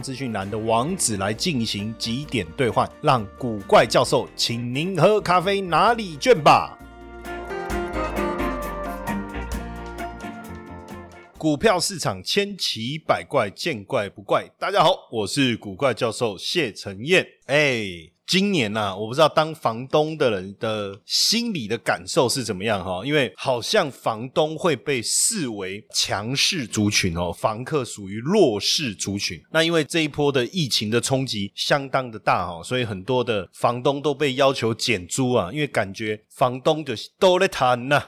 资讯栏的网址来进行几点兑换，让古怪教授请您喝咖啡哪里卷吧。股票市场千奇百怪，见怪不怪。大家好，我是古怪教授谢承彦。哎。今年呐，我不知道当房东的人的心理的感受是怎么样哈，因为好像房东会被视为强势族群哦，房客属于弱势族群。那因为这一波的疫情的冲击相当的大哈，所以很多的房东都被要求减租啊，因为感觉房东就都在谈呐，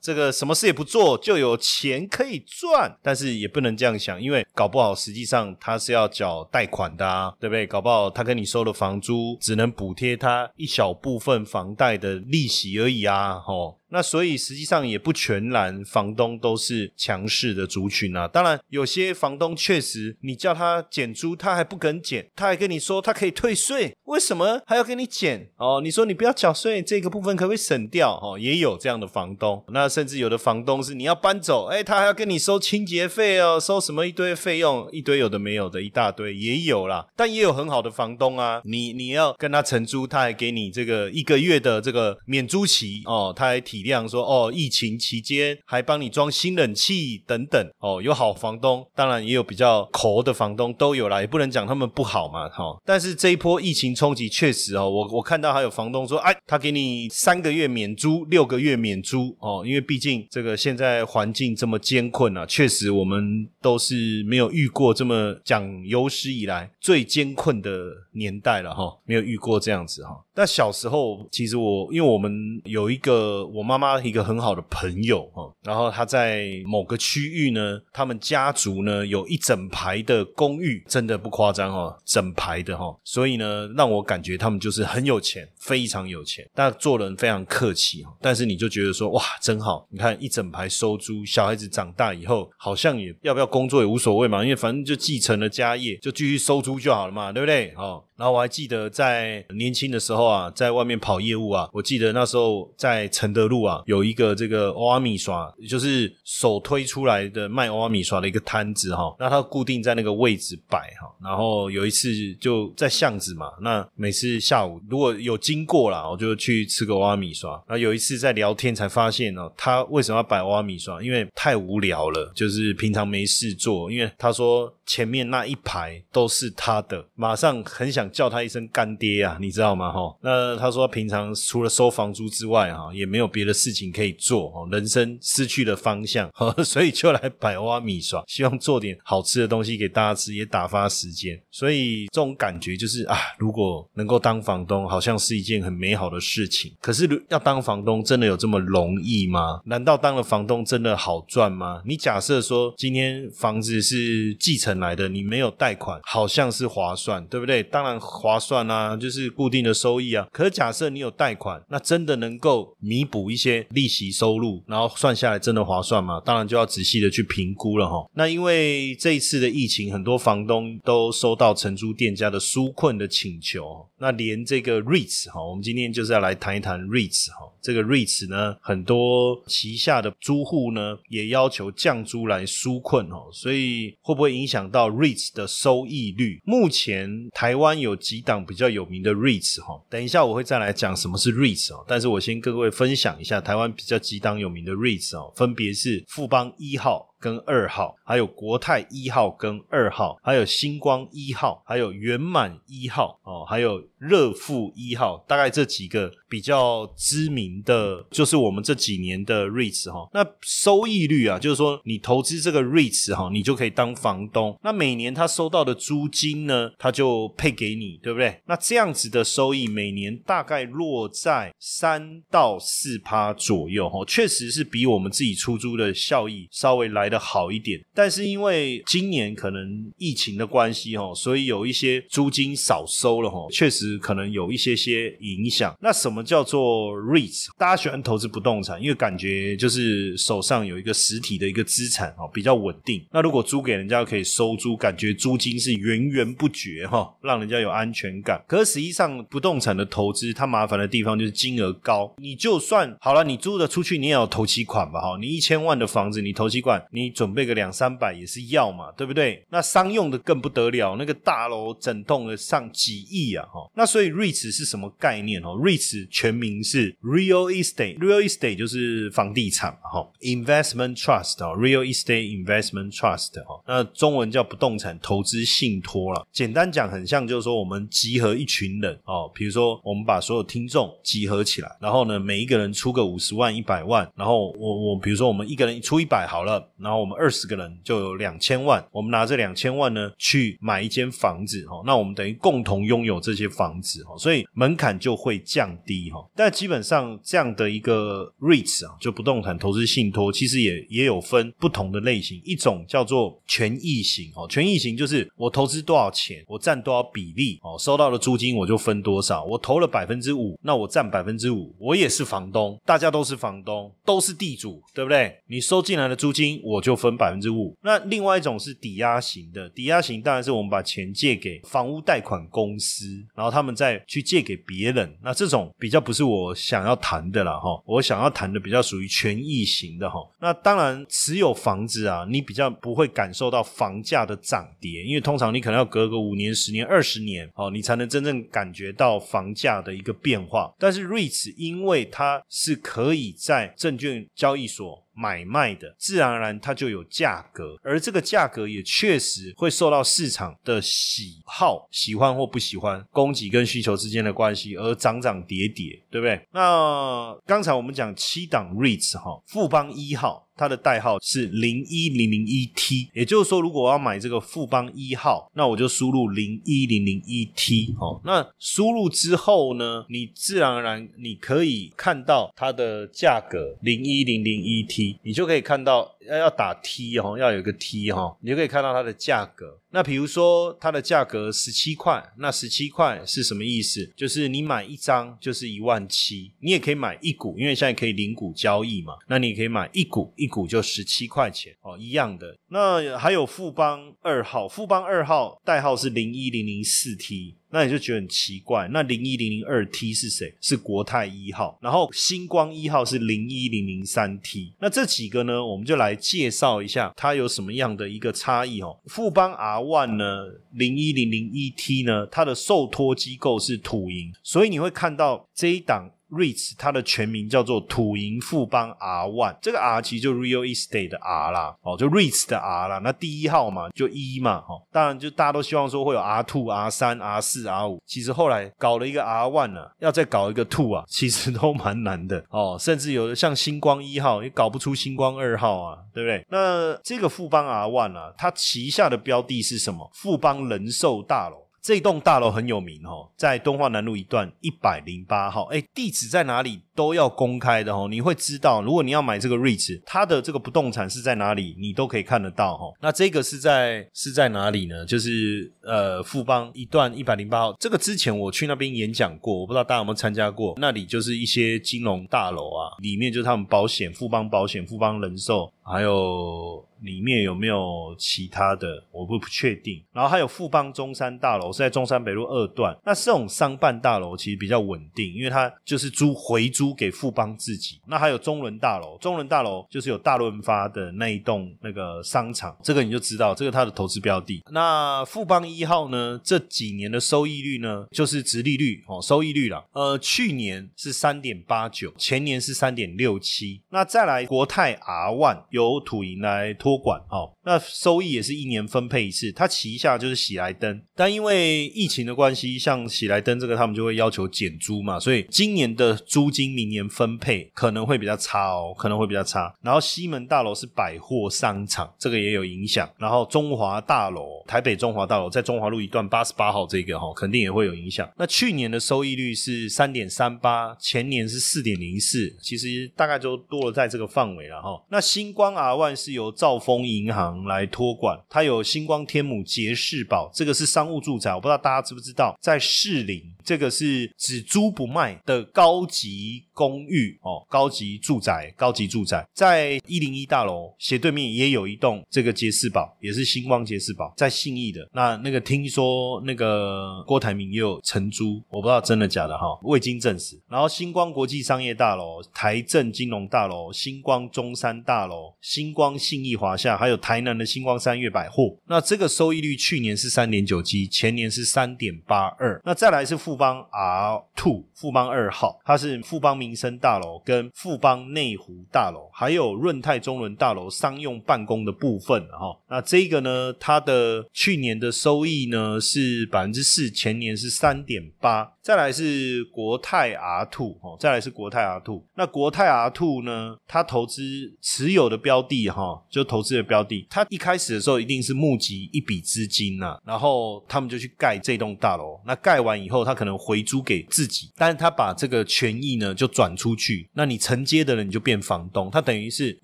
这个什么事也不做就有钱可以赚，但是也不能这样想，因为搞不好实际上他是要缴贷款的啊，对不对？搞不好他跟你收了房租。只能补贴他一小部分房贷的利息而已啊，吼。那所以实际上也不全然，房东都是强势的族群啊。当然，有些房东确实，你叫他减租，他还不肯减，他还跟你说他可以退税，为什么还要跟你减？哦，你说你不要缴税，这个部分可不可以省掉？哦，也有这样的房东。那甚至有的房东是你要搬走，哎，他还要跟你收清洁费哦，收什么一堆费用，一堆有的没有的一大堆也有啦。但也有很好的房东啊，你你要跟他承租，他还给你这个一个月的这个免租期哦，他还提。体谅说哦，疫情期间还帮你装新冷气等等哦，有好房东，当然也有比较抠的房东都有啦，也不能讲他们不好嘛哈。但是这一波疫情冲击确实哦，我我看到还有房东说，哎，他给你三个月免租，六个月免租哦，因为毕竟这个现在环境这么艰困啊，确实我们都是没有遇过这么讲有史以来最艰困的年代了哈，没有遇过这样子哈。那小时候其实我因为我们有一个我。妈妈一个很好的朋友哈，然后他在某个区域呢，他们家族呢有一整排的公寓，真的不夸张哈，整排的哈，所以呢，让我感觉他们就是很有钱，非常有钱，但做人非常客气哈。但是你就觉得说哇，真好，你看一整排收租，小孩子长大以后好像也要不要工作也无所谓嘛，因为反正就继承了家业，就继续收租就好了嘛，对不对？哦，然后我还记得在年轻的时候啊，在外面跑业务啊，我记得那时候在承德路。啊，有一个这个欧阿米刷，就是手推出来的卖欧阿米刷的一个摊子哈，那它固定在那个位置摆哈，然后有一次就在巷子嘛，那每次下午如果有经过啦，我就去吃个欧阿米刷。然后有一次在聊天才发现哦，他为什么要摆欧阿米刷？因为太无聊了，就是平常没事做。因为他说前面那一排都是他的，马上很想叫他一声干爹啊，你知道吗？哈，那他说平常除了收房租之外哈，也没有别的。事情可以做哦，人生失去了方向，所以就来摆挖米刷，希望做点好吃的东西给大家吃，也打发时间。所以这种感觉就是啊，如果能够当房东，好像是一件很美好的事情。可是要当房东，真的有这么容易吗？难道当了房东真的好赚吗？你假设说今天房子是继承来的，你没有贷款，好像是划算，对不对？当然划算啊，就是固定的收益啊。可是假设你有贷款，那真的能够弥补一。些利息收入，然后算下来真的划算吗？当然就要仔细的去评估了哈。那因为这一次的疫情，很多房东都收到承租店家的纾困的请求。那连这个 REITs 哈，我们今天就是要来谈一谈 REITs 哈。这个 REITs 呢，很多旗下的租户呢也要求降租来纾困哦。所以会不会影响到 REITs 的收益率？目前台湾有几档比较有名的 REITs 哈，等一下我会再来讲什么是 REITs 哦。但是我先跟各位分享一下。下台湾比较几档有名的 REITs 哦，分别是富邦一号。跟二号，还有国泰一号跟二号，还有星光一号，还有圆满一号哦，还有热富一号，大概这几个比较知名的，就是我们这几年的 REITs 哈。那收益率啊，就是说你投资这个 REITs 哈，你就可以当房东。那每年他收到的租金呢，他就配给你，对不对？那这样子的收益每年大概落在三到四趴左右哈，确实是比我们自己出租的效益稍微来。的好一点。但是因为今年可能疫情的关系哦，所以有一些租金少收了哈，确实可能有一些些影响。那什么叫做 REITs？大家喜欢投资不动产，因为感觉就是手上有一个实体的一个资产哦，比较稳定。那如果租给人家可以收租，感觉租金是源源不绝哈，让人家有安全感。可是实际上不动产的投资，它麻烦的地方就是金额高。你就算好了，你租的出去，你也要投期款吧哈。你一千万的房子，你投期款，你你准备个两三百也是要嘛，对不对？那商用的更不得了，那个大楼整栋的上几亿啊哈。那所以 REITs 是什么概念哦？REITs 全名是 Real Estate，Real Estate 就是房地产哈，Investment Trust 哦，Real Estate Investment Trust 哦。那中文叫不动产投资信托了。简单讲，很像就是说我们集合一群人哦，比如说我们把所有听众集合起来，然后呢，每一个人出个五十万、一百万，然后我我比如说我们一个人出一百好了，然然后我们二十个人就有两千万，我们拿这两千万呢去买一间房子哈，那我们等于共同拥有这些房子哈，所以门槛就会降低哈。但基本上这样的一个 REITs 啊，就不动产投资信托，其实也也有分不同的类型，一种叫做权益型哦，权益型就是我投资多少钱，我占多少比例哦，收到的租金我就分多少，我投了百分之五，那我占百分之五，我也是房东，大家都是房东，都是地主，对不对？你收进来的租金我就分百分之五。那另外一种是抵押型的，抵押型当然是我们把钱借给房屋贷款公司，然后他们再去借给别人。那这种比较不是我想要谈的了哈，我想要谈的比较属于权益型的哈。那当然持有房子啊，你比较不会感受到房价的涨跌，因为通常你可能要隔个五年、十年、二十年哦，你才能真正感觉到房价的一个变化。但是 REITs 因为它是可以在证券交易所。买卖的自然而然它就有价格，而这个价格也确实会受到市场的喜好、喜欢或不喜欢、供给跟需求之间的关系而涨涨跌跌，对不对？那刚才我们讲七档 REITs 哈，富邦一号。它的代号是零一零零一 T，也就是说，如果我要买这个富邦一号，那我就输入零一零零一 T 哦。那输入之后呢，你自然而然你可以看到它的价格零一零零一 T，你就可以看到。要要打 T 哈，要有个 T 哈，你就可以看到它的价格。那比如说它的价格十七块，那十七块是什么意思？就是你买一张就是一万七，你也可以买一股，因为现在可以零股交易嘛。那你可以买一股，一股就十七块钱哦，一样的。那还有富邦二号，富邦二号代号是零一零零四 T。那你就觉得很奇怪，那零一零零二 T 是谁？是国泰一号，然后星光一号是零一零零三 T。那这几个呢，我们就来介绍一下它有什么样的一个差异哦。富邦 R One 呢，零一零零一 T 呢，它的受托机构是土银，所以你会看到这一档。REITs 它的全名叫做土银富邦 R One，这个 R 其实就 Real Estate 的 R 啦，哦，就 REITs 的 R 啦。那第一号嘛，就一嘛，哈，当然就大家都希望说会有 R Two、R 三、R 四、R 五。其实后来搞了一个 R One 呢，要再搞一个 Two 啊，其实都蛮难的哦。甚至有的像星光一号也搞不出星光二号啊，对不对？那这个富邦 R One 啊，它旗下的标的是什么？富邦人寿大楼。这栋大楼很有名哦，在敦化南路一段一百零八号。哎，地址在哪里都要公开的哦，你会知道。如果你要买这个 REIT，它的这个不动产是在哪里，你都可以看得到哈。那这个是在是在哪里呢？就是呃富邦一段一百零八号。这个之前我去那边演讲过，我不知道大家有没有参加过。那里就是一些金融大楼啊，里面就是他们保险，富邦保险、富邦人寿，还有。里面有没有其他的？我不不确定。然后还有富邦中山大楼是在中山北路二段。那这种商办大楼其实比较稳定，因为它就是租回租给富邦自己。那还有中伦大楼，中伦大楼就是有大润发的那一栋那个商场，这个你就知道，这个它的投资标的。那富邦一号呢？这几年的收益率呢，就是直利率哦，收益率啦。呃，去年是三点八九，前年是三点六七。那再来国泰 R One 由土银来托。托管哦，那收益也是一年分配一次。它旗下就是喜来登，但因为疫情的关系，像喜来登这个，他们就会要求减租嘛，所以今年的租金明年分配可能会比较差哦，可能会比较差。然后西门大楼是百货商场，这个也有影响。然后中华大楼，台北中华大楼在中华路一段八十八号这个哈，肯定也会有影响。那去年的收益率是三点三八，前年是四点零四，其实大概就多了在这个范围了哈。那星光 R One 是由兆丰银行来托管，它有星光天母杰士堡，这个是商务住宅，我不知道大家知不知道，在士林这个是只租不卖的高级公寓哦，高级住宅，高级住宅，在一零一大楼斜对面也有一栋这个杰士堡，也是星光杰士堡，在信义的。那那个听说那个郭台铭也有承租，我不知道真的假的哈，未经证实。然后星光国际商业大楼、台政金融大楼、星光中山大楼、星光信义华夏，还有台南的星光三月百货。那这个收益率去年是三点九七，前年是三点八二。那再来是富邦 R Two，富邦二号，它是富邦民民生大楼跟富邦内湖大楼，还有润泰中伦大楼商用办公的部分哈。那这个呢，它的去年的收益呢是百分之四，前年是三点八。再来是国泰 R Two 哦，再来是国泰 R Two。那国泰 R Two 呢，它投资持有的标的哈，就投资的标的，它一开始的时候一定是募集一笔资金呐，然后他们就去盖这栋大楼。那盖完以后，他可能回租给自己，但是他把这个权益呢就转出去。那你承接的人你就变房东，他等于是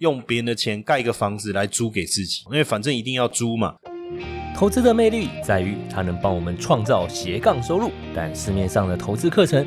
用别人的钱盖一个房子来租给自己，因为反正一定要租嘛。投资的魅力在于它能帮我们创造斜杠收入，但市面上的投资课程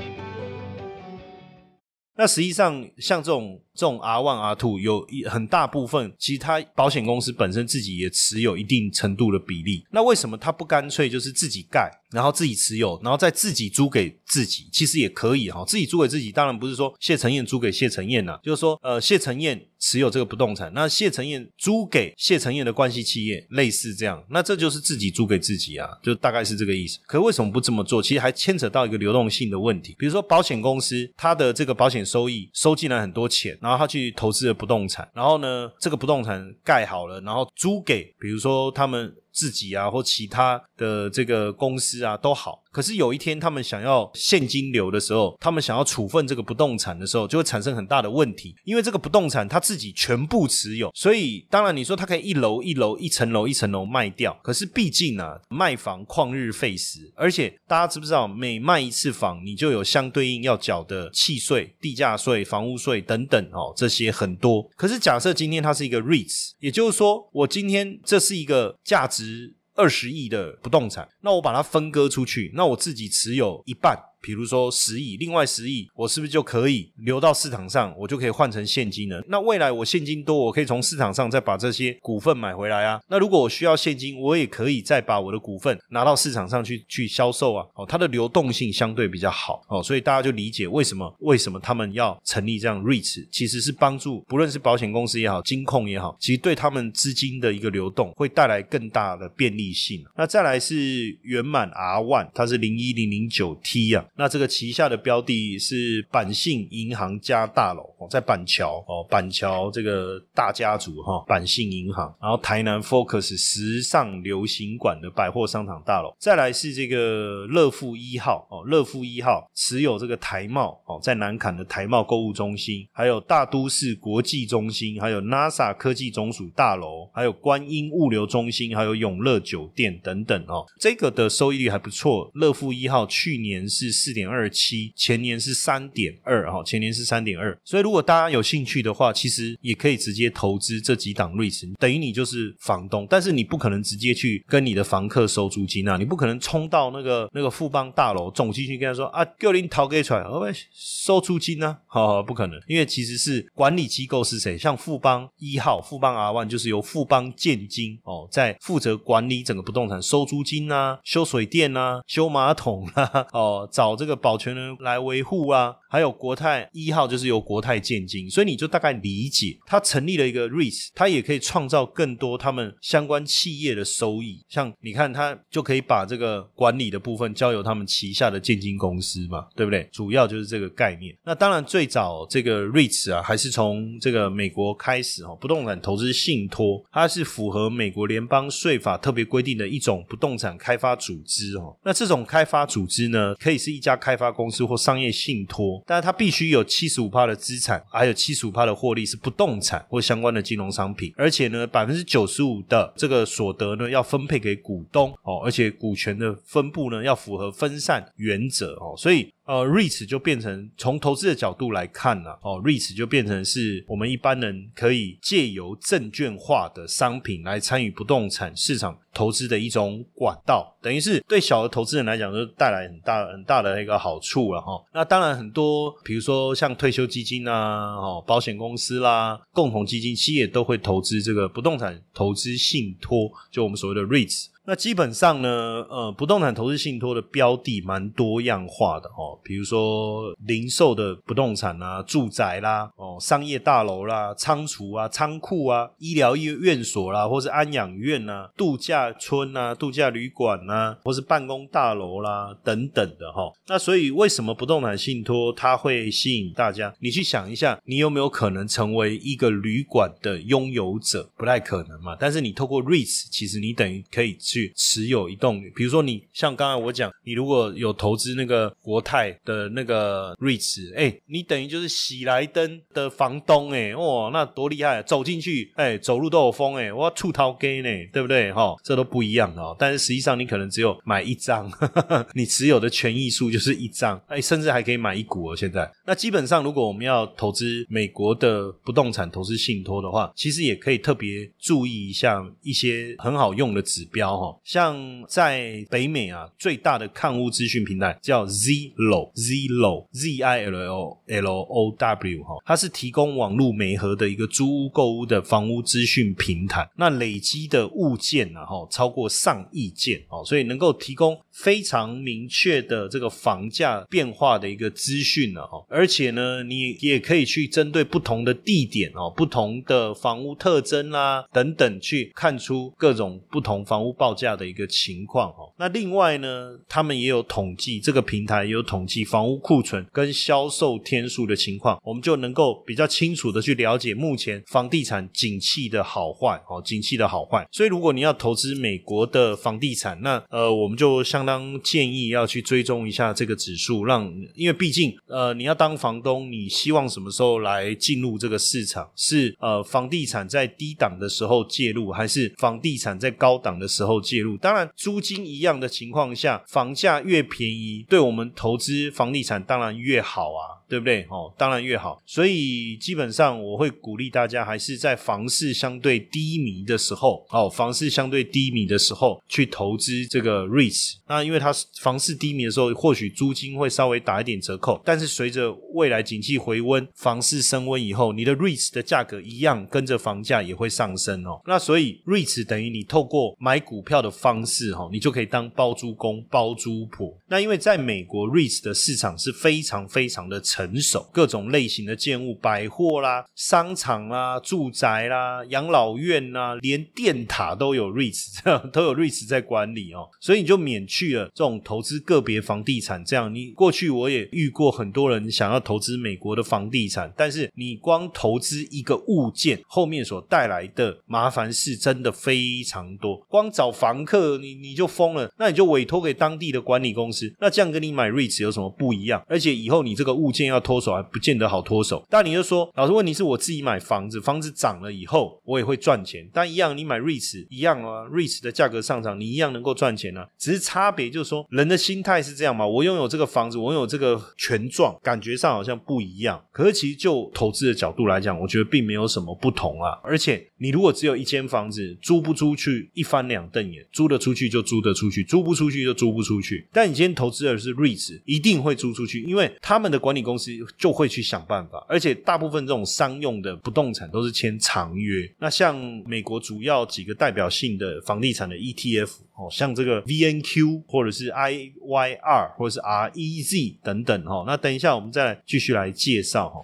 那实际上，像这种这种 R one R two 有一很大部分，其实它保险公司本身自己也持有一定程度的比例。那为什么他不干脆就是自己盖，然后自己持有，然后再自己租给自己？其实也可以哈，自己租给自己，当然不是说谢承彦租给谢承彦呐，就是说呃谢承彦持有这个不动产，那谢承彦租给谢承彦的关系企业，类似这样，那这就是自己租给自己啊，就大概是这个意思。可为什么不这么做？其实还牵扯到一个流动性的问题，比如说保险公司它的这个保险收益收进来很多钱，然后他去投资了不动产，然后呢，这个不动产盖好了，然后租给比如说他们自己啊或其他的这个公司啊都好。可是有一天他们想要现金流的时候，他们想要处分这个不动产的时候，就会产生很大的问题，因为这个不动产他自己全部持有，所以当然你说他可以一楼一楼一层楼一层楼卖掉，可是毕竟啊卖房旷日费时，而且大家知不知道每卖一次房，你就有相对应要缴的契税、地价税、房屋税等等哦，这些很多。可是假设今天它是一个 REITs，也就是说我今天这是一个价值二十亿的不动产，那我把它分割出去，那我自己持有一半。比如说十亿，另外十亿，我是不是就可以流到市场上？我就可以换成现金了。那未来我现金多，我可以从市场上再把这些股份买回来啊。那如果我需要现金，我也可以再把我的股份拿到市场上去去销售啊。哦，它的流动性相对比较好哦，所以大家就理解为什么为什么他们要成立这样 REITs，其实是帮助不论是保险公司也好，金控也好，其实对他们资金的一个流动会带来更大的便利性。那再来是圆满 R One，它是零一零零九 T 啊。那这个旗下的标的是板信银行家大楼哦，在板桥哦，板桥这个大家族哈，板信银行，然后台南 Focus 时尚流行馆的百货商场大楼，再来是这个乐富一号哦，乐富一号持有这个台贸哦，在南坎的台贸购物中心，还有大都市国际中心，还有 NASA 科技总署大楼，还有观音物流中心，还有永乐酒店等等哦，这个的收益率还不错，乐富一号去年是四点二七，前年是三点二哈，前年是三点二，所以如果大家有兴趣的话，其实也可以直接投资这几档 REITs，等于你就是房东，但是你不可能直接去跟你的房客收租金啊，你不可能冲到那个那个富邦大楼总进去跟他说啊，叫您逃给出来，我们收租金 呢？好，不可能，因为其实是管理机构是谁？像富邦一号、富邦 R One 就是由富邦建金哦，在负责管理整个不动产收租金啊、修水电啊、修马桶啊，哦，找这个保全人来维护啊。还有国泰一号就是由国泰建金，所以你就大概理解，它成立了一个 REIT，它也可以创造更多他们相关企业的收益。像你看，它就可以把这个管理的部分交由他们旗下的建金公司嘛，对不对？主要就是这个概念。那当然，最早这个 REIT 啊，还是从这个美国开始哦，不动产投资信托，它是符合美国联邦税法特别规定的一种不动产开发组织哦。那这种开发组织呢，可以是一家开发公司或商业信托。但是它必须有七十五趴的资产，还有七十五趴的获利是不动产或相关的金融商品，而且呢，百分之九十五的这个所得呢要分配给股东哦，而且股权的分布呢要符合分散原则哦，所以。呃，REITs 就变成从投资的角度来看呢，哦，REITs 就变成是我们一般人可以借由证券化的商品来参与不动产市场投资的一种管道，等于是对小的投资人来讲，就带来很大很大的一个好处了哈。那当然很多，比如说像退休基金啊，哦，保险公司啦，共同基金企业都会投资这个不动产投资信托，就我们所谓的 REITs。那基本上呢，呃，不动产投资信托的标的蛮多样化的哦，比如说零售的不动产啊，住宅啦，哦，商业大楼啦，仓储啊，仓库啊，医疗院院所啦，或是安养院呐，度假村呐，度假旅馆呐，或是办公大楼啦等等的哈。那所以为什么不动产信托它会吸引大家？你去想一下，你有没有可能成为一个旅馆的拥有者？不太可能嘛。但是你透过 REITs，其实你等于可以。去持有一栋，比如说你像刚才我讲，你如果有投资那个国泰的那个瑞驰，哎，你等于就是喜来登的房东，哎，哇，那多厉害！走进去，哎，走路都有风，哎，我出逃给呢，对不对？哈，这都不一样哦。但是实际上你可能只有买一张，你持有的权益数就是一张，哎，甚至还可以买一股哦。现在，那基本上如果我们要投资美国的不动产投资信托的话，其实也可以特别注意一下一些很好用的指标。像在北美啊，最大的看屋资讯平台叫 Zillow，Zillow，Z I L L O W 哈，它是提供网络媒合的一个租屋购物的房屋资讯平台。那累积的物件呢，哈，超过上亿件哦，所以能够提供非常明确的这个房价变化的一个资讯呢，哈。而且呢，你也可以去针对不同的地点哦，不同的房屋特征啦等等，去看出各种不同房屋报。报价的一个情况哦，那另外呢，他们也有统计，这个平台也有统计房屋库存跟销售天数的情况，我们就能够比较清楚的去了解目前房地产景气的好坏哦，景气的好坏。所以如果你要投资美国的房地产，那呃，我们就相当建议要去追踪一下这个指数，让因为毕竟呃，你要当房东，你希望什么时候来进入这个市场？是呃，房地产在低档的时候介入，还是房地产在高档的时候？介入，当然租金一样的情况下，房价越便宜，对我们投资房地产当然越好啊。对不对？哦，当然越好。所以基本上我会鼓励大家，还是在房市相对低迷的时候，哦，房市相对低迷的时候去投资这个 REITs。那因为它房市低迷的时候，或许租金会稍微打一点折扣，但是随着未来景气回温，房市升温以后，你的 REITs 的价格一样跟着房价也会上升哦。那所以 REITs 等于你透过买股票的方式，哈，你就可以当包租公、包租婆。那因为在美国 REITs 的市场是非常非常的成。成熟各种类型的建物，百货啦、商场啦、住宅啦、养老院啦，连电塔都有 REITs，都有 REITs 在管理哦，所以你就免去了这种投资个别房地产这样。你过去我也遇过很多人想要投资美国的房地产，但是你光投资一个物件后面所带来的麻烦事真的非常多，光找房客你你就疯了，那你就委托给当地的管理公司，那这样跟你买 REITs 有什么不一样？而且以后你这个物件要脱手，还不见得好脱手。但你就说，老师，问题是我自己买房子，房子涨了以后，我也会赚钱。但一样，你买 REITs 一样啊，REITs 的价格上涨，你一样能够赚钱啊。只是差别就是说，人的心态是这样嘛。我拥有这个房子，我拥有这个权状，感觉上好像不一样。可是其实就投资的角度来讲，我觉得并没有什么不同啊。而且你如果只有一间房子，租不出去，一翻两瞪眼，租得出去就租得出去，租不出去就租不出去。但你今天投资的是 REITs，一定会租出去，因为他们的管理公司就会去想办法。而且大部分这种商用的不动产都是签长约。那像美国主要几个代表性的房地产的 ETF 哦，像这个 VNQ 或者是 IYR 或者是 REZ 等等哈。那等一下我们再来继续来介绍哈。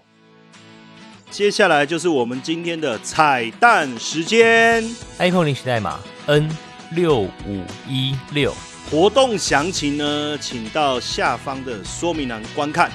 接下来就是我们今天的彩蛋时间，iPhone 临时代码 N 六五一六，活动详情呢，请到下方的说明栏观看。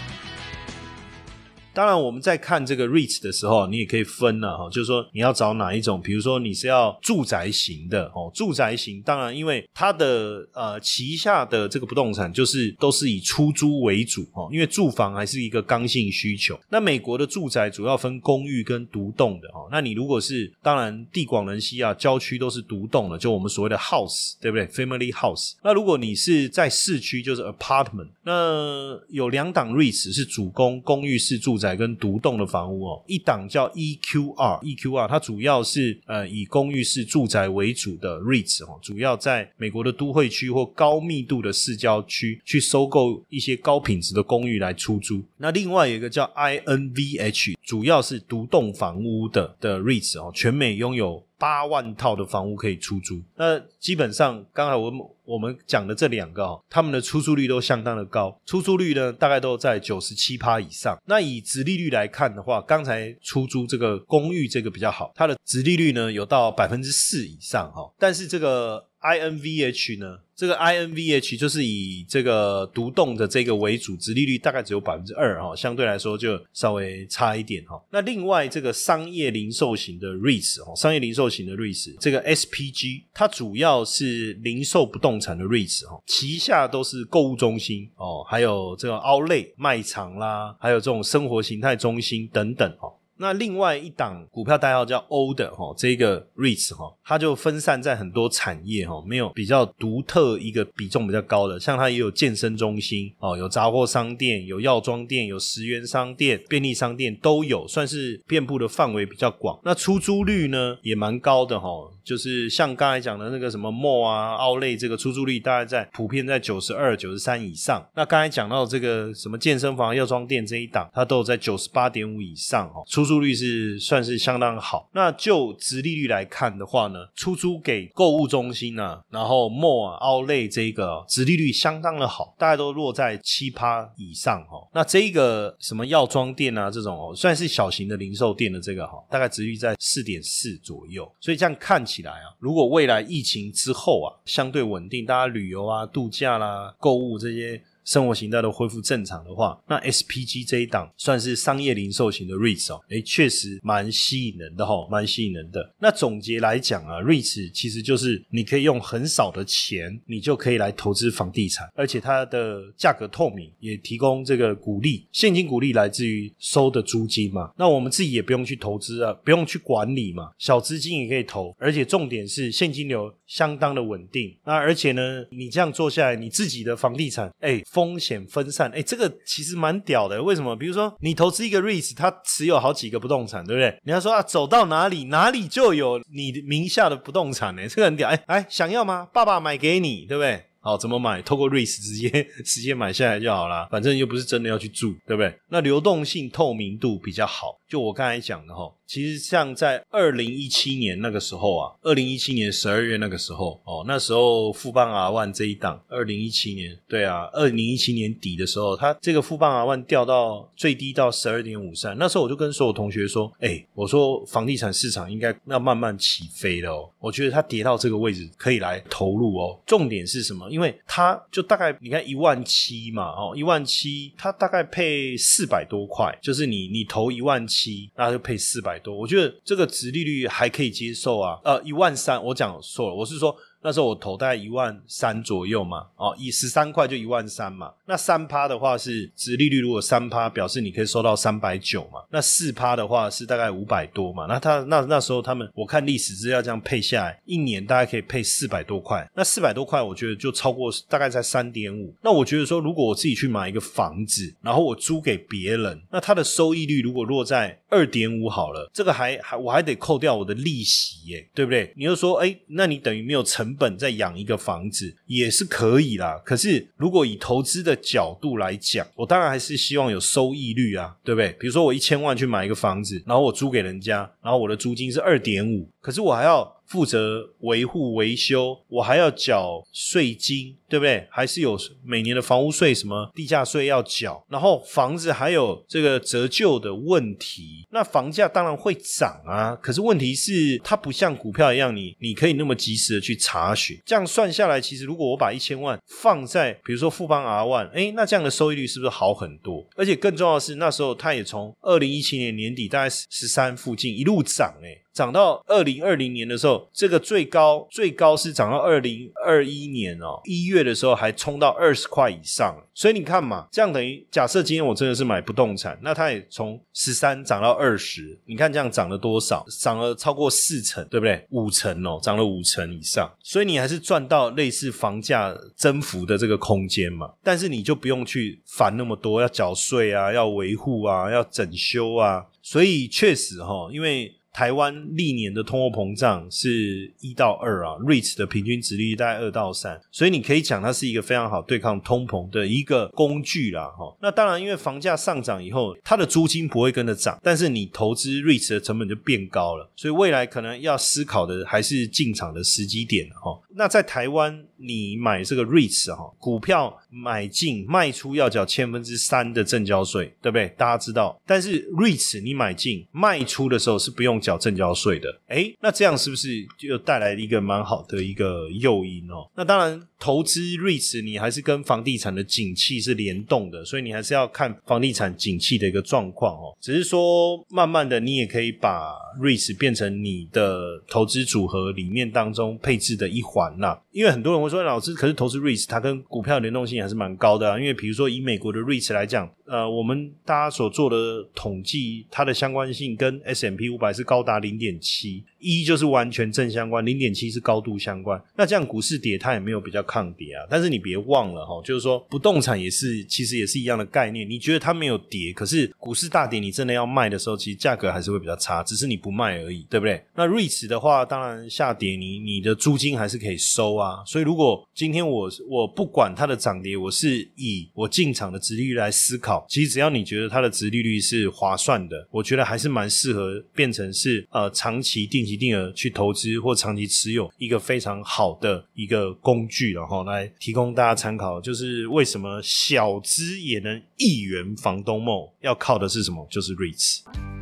当然，我们在看这个 REIT 的时候，你也可以分了哈，就是说你要找哪一种，比如说你是要住宅型的哦，住宅型，当然因为它的呃旗下的这个不动产就是都是以出租为主哦，因为住房还是一个刚性需求。那美国的住宅主要分公寓跟独栋的哦，那你如果是当然地广人稀啊，郊区都是独栋的，就我们所谓的 house，对不对？Family house。那如果你是在市区，就是 apartment。那有两档 REIT 是主攻公寓式住宅。宅跟独栋的房屋哦，一档叫 EQR，EQR 它主要是呃以公寓式住宅为主的 REITs 哦，主要在美国的都会区或高密度的市郊区去收购一些高品质的公寓来出租。那另外有一个叫 INVH，主要是独栋房屋的的 REITs 哦，全美拥有。八万套的房屋可以出租，那基本上刚才我们我们讲的这两个，他们的出租率都相当的高，出租率呢大概都在九十七趴以上。那以直利率来看的话，刚才出租这个公寓这个比较好，它的直利率呢有到百分之四以上哈，但是这个。INVH 呢？这个 INVH 就是以这个独栋的这个为主，殖利率大概只有百分之二哈，相对来说就稍微差一点哈。那另外这个商业零售型的 REITs 哈，商业零售型的 REITs，这个 SPG 它主要是零售不动产的 REITs 哈，旗下都是购物中心哦，还有这个 Outlet 卖场啦，还有这种生活形态中心等等哈。那另外一档股票代号叫 O 的哈，这个 REITs 哈，它就分散在很多产业哈，没有比较独特一个比重比较高的，像它也有健身中心哦，有杂货商店，有药妆店，有十元商店、便利商店都有，算是遍布的范围比较广。那出租率呢也蛮高的哈，就是像刚才讲的那个什么 Mall 啊、奥莱这个出租率大概在普遍在九十二、九十三以上。那刚才讲到这个什么健身房、药妆店这一档，它都有在九十八点五以上哦，出租。出租率是算是相当好。那就直利率来看的话呢，出租给购物中心呢，然后 mall 啊、outlet 这个直利率相当的好，大概都落在七趴以上哈。那这个什么药妆店啊这种哦，算是小型的零售店的这个哈，大概直率在四点四左右。所以这样看起来啊，如果未来疫情之后啊，相对稳定，大家旅游啊、度假啦、购物这些。生活形态都恢复正常的话，那 SPG 这一档算是商业零售型的 REITs 哦，诶，确实蛮吸引人的哈，蛮吸引人的。那总结来讲啊，REITs 其实就是你可以用很少的钱，你就可以来投资房地产，而且它的价格透明，也提供这个鼓励，现金鼓励来自于收的租金嘛。那我们自己也不用去投资啊，不用去管理嘛，小资金也可以投，而且重点是现金流相当的稳定。那而且呢，你这样做下来，你自己的房地产，哎。风险分散，哎，这个其实蛮屌的。为什么？比如说，你投资一个 REIT，它持有好几个不动产，对不对？你要说啊，走到哪里哪里就有你名下的不动产呢？这个很屌。哎哎，想要吗？爸爸买给你，对不对？好，怎么买？透过 REIT 直接 直接买下来就好啦，反正又不是真的要去住，对不对？那流动性、透明度比较好。就我刚才讲的哈，其实像在二零一七年那个时候啊，二零一七年十二月那个时候哦，那时候富邦 R One 这一档，二零一七年对啊，二零一七年底的时候，它这个富邦 R One 掉到最低到十二点五三，那时候我就跟所有同学说，哎，我说房地产市场应该要慢慢起飞了哦，我觉得它跌到这个位置可以来投入哦。重点是什么？因为它就大概你看一万七嘛，哦，一万七，它大概配四百多块，就是你你投一万七，七那就配四百多，我觉得这个值利率还可以接受啊。呃，一万三，我讲错了，我是说。那时候我投大概一万三左右嘛，哦，以十三块就一万三嘛。那三趴的话是殖利率，如果三趴表示你可以收到三百九嘛，那四趴的话是大概五百多嘛。那他那那时候他们我看历史资料这样配下来，一年大概可以配四百多块。那四百多块，我觉得就超过大概在三点五。那我觉得说，如果我自己去买一个房子，然后我租给别人，那它的收益率如果落在二点五好了，这个还还我还得扣掉我的利息耶，对不对？你又说，哎，那你等于没有成本在养一个房子，也是可以啦。可是如果以投资的角度来讲，我当然还是希望有收益率啊，对不对？比如说我一千万去买一个房子，然后我租给人家，然后我的租金是二点五，可是我还要。负责维护维修，我还要缴税金，对不对？还是有每年的房屋税、什么地价税要缴，然后房子还有这个折旧的问题，那房价当然会涨啊。可是问题是，它不像股票一样，你你可以那么及时的去查询。这样算下来，其实如果我把一千万放在比如说富邦 R One，哎，那这样的收益率是不是好很多？而且更重要的是，那时候它也从二零一七年年底大概十三附近一路涨，哎。涨到二零二零年的时候，这个最高最高是涨到二零二一年哦，一月的时候还冲到二十块以上。所以你看嘛，这样等于假设今天我真的是买不动产，那它也从十三涨到二十，你看这样涨了多少？涨了超过四成，对不对？五成哦，涨了五成以上。所以你还是赚到类似房价增幅的这个空间嘛。但是你就不用去烦那么多，要缴税啊，要维护啊，要整修啊。所以确实哈，因为。台湾历年的通货膨胀是一到二啊，REITs 的平均值率大概二到三，所以你可以讲它是一个非常好对抗通膨的一个工具啦，哈。那当然，因为房价上涨以后，它的租金不会跟着涨，但是你投资 REITs 的成本就变高了，所以未来可能要思考的还是进场的时机点哈。那在台湾，你买这个 REITs 哈，股票买进卖出要缴千分之三的正交税，对不对？大家知道，但是 REITs 你买进卖出的时候是不用。缴正交税的，哎，那这样是不是就带来一个蛮好的一个诱因哦？那当然，投资 REITs 你还是跟房地产的景气是联动的，所以你还是要看房地产景气的一个状况哦。只是说，慢慢的你也可以把 REITs 变成你的投资组合里面当中配置的一环啦。因为很多人会说，老师，可是投资 REITs 它跟股票联动性还是蛮高的啊。因为比如说以美国的 REITs 来讲，呃，我们大家所做的统计，它的相关性跟 S M P 五百是。高达零点七。一就是完全正相关，零点七是高度相关。那这样股市跌，它也没有比较抗跌啊。但是你别忘了哈，就是说不动产也是，其实也是一样的概念。你觉得它没有跌，可是股市大跌，你真的要卖的时候，其实价格还是会比较差，只是你不卖而已，对不对？那瑞驰的话，当然下跌，你你的租金还是可以收啊。所以如果今天我我不管它的涨跌，我是以我进场的值利率来思考，其实只要你觉得它的值利率是划算的，我觉得还是蛮适合变成是呃长期定期。定额去投资或长期持有一个非常好的一个工具，然后来提供大家参考。就是为什么小资也能一元房东梦，要靠的是什么？就是 REITs。